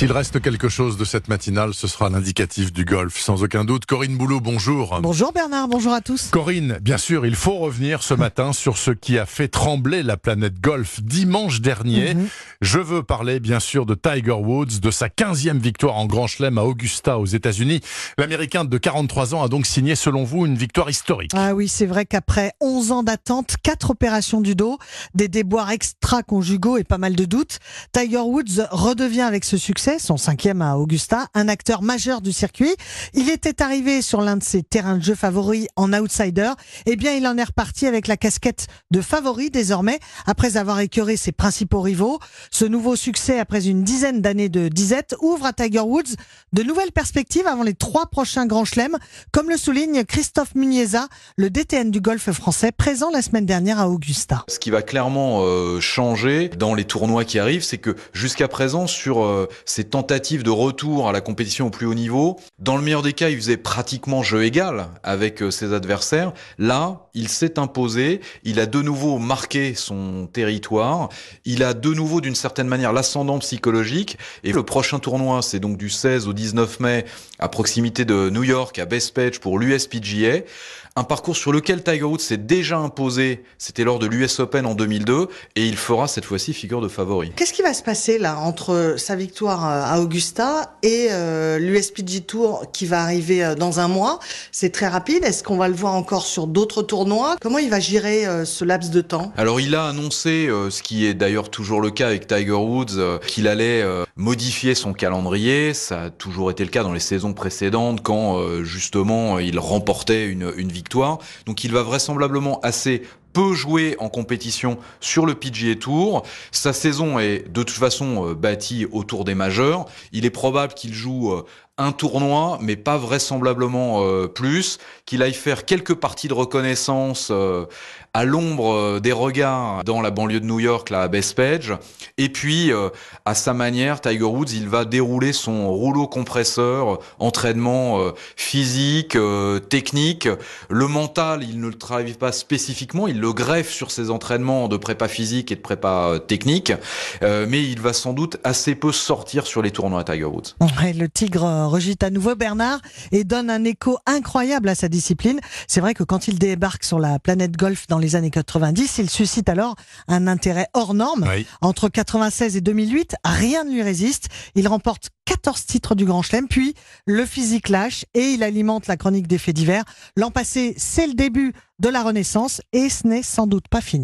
S'il reste quelque chose de cette matinale, ce sera l'indicatif du golf, sans aucun doute. Corinne Boulot, bonjour. Bonjour Bernard, bonjour à tous. Corinne, bien sûr, il faut revenir ce matin sur ce qui a fait trembler la planète golf dimanche dernier. Je veux parler, bien sûr, de Tiger Woods, de sa 15e victoire en Grand Chelem à Augusta, aux États-Unis. L'Américain de 43 ans a donc signé, selon vous, une victoire historique. Ah oui, c'est vrai qu'après 11 ans d'attente, 4 opérations du dos, des déboires extra-conjugaux et pas mal de doutes, Tiger Woods redevient avec ce succès, son cinquième à Augusta, un acteur majeur du circuit. Il était arrivé sur l'un de ses terrains de jeu favoris en outsider. Eh bien, il en est reparti avec la casquette de favori désormais, après avoir écœuré ses principaux rivaux. Ce nouveau succès, après une dizaine d'années de disette, ouvre à Tiger Woods de nouvelles perspectives avant les trois prochains grands chelems, comme le souligne Christophe Muniesa, le DTN du golf français, présent la semaine dernière à Augusta. Ce qui va clairement euh, changer dans les tournois qui arrivent, c'est que jusqu'à présent, sur euh, ces tentatives de retour à la compétition au plus haut niveau, dans le meilleur des cas, il faisait pratiquement jeu égal avec euh, ses adversaires. Là, il s'est imposé, il a de nouveau marqué son territoire, il a de nouveau d'une certaine manière l'ascendant psychologique. Et le prochain tournoi, c'est donc du 16 au 19 mai à proximité de New York, à Bethpage pour l'USPGA. Un parcours sur lequel Tiger Woods s'est déjà imposé, c'était lors de l'US Open en 2002, et il fera cette fois-ci figure de favori. Qu'est-ce qui va se passer là entre sa victoire euh, à Augusta et euh, l'USPG Tour qui va arriver euh, dans un mois? C'est très rapide. Est-ce qu'on va le voir encore sur d'autres tournois? Comment il va gérer euh, ce laps de temps? Alors il a annoncé, euh, ce qui est d'ailleurs toujours le cas avec Tiger Woods, qu'il allait modifier son calendrier. Ça a toujours été le cas dans les saisons précédentes quand euh, justement il remportait une, une victoire. Donc il va vraisemblablement assez peu jouer en compétition sur le PGA Tour. Sa saison est de toute façon euh, bâtie autour des majeurs. Il est probable qu'il joue euh, un tournoi, mais pas vraisemblablement euh, plus, qu'il aille faire quelques parties de reconnaissance à l'ombre des regards dans la banlieue de New York, là à Bethpage. Et puis, à sa manière, Tiger Woods, il va dérouler son rouleau compresseur, entraînement physique, technique. Le mental, il ne le travaille pas spécifiquement, le greffe sur ses entraînements de prépa physique et de prépa euh, technique. Euh, mais il va sans doute assez peu sortir sur les tournois à Tiger Woods. Ouais, Le tigre euh, rugit à nouveau Bernard et donne un écho incroyable à sa discipline. C'est vrai que quand il débarque sur la planète golf dans les années 90, il suscite alors un intérêt hors norme. Oui. Entre 96 et 2008, rien ne lui résiste. Il remporte 14 titres du Grand Chelem, puis le physique lâche et il alimente la chronique des faits divers. L'an passé, c'est le début de la Renaissance et ce n'est sans doute pas fini.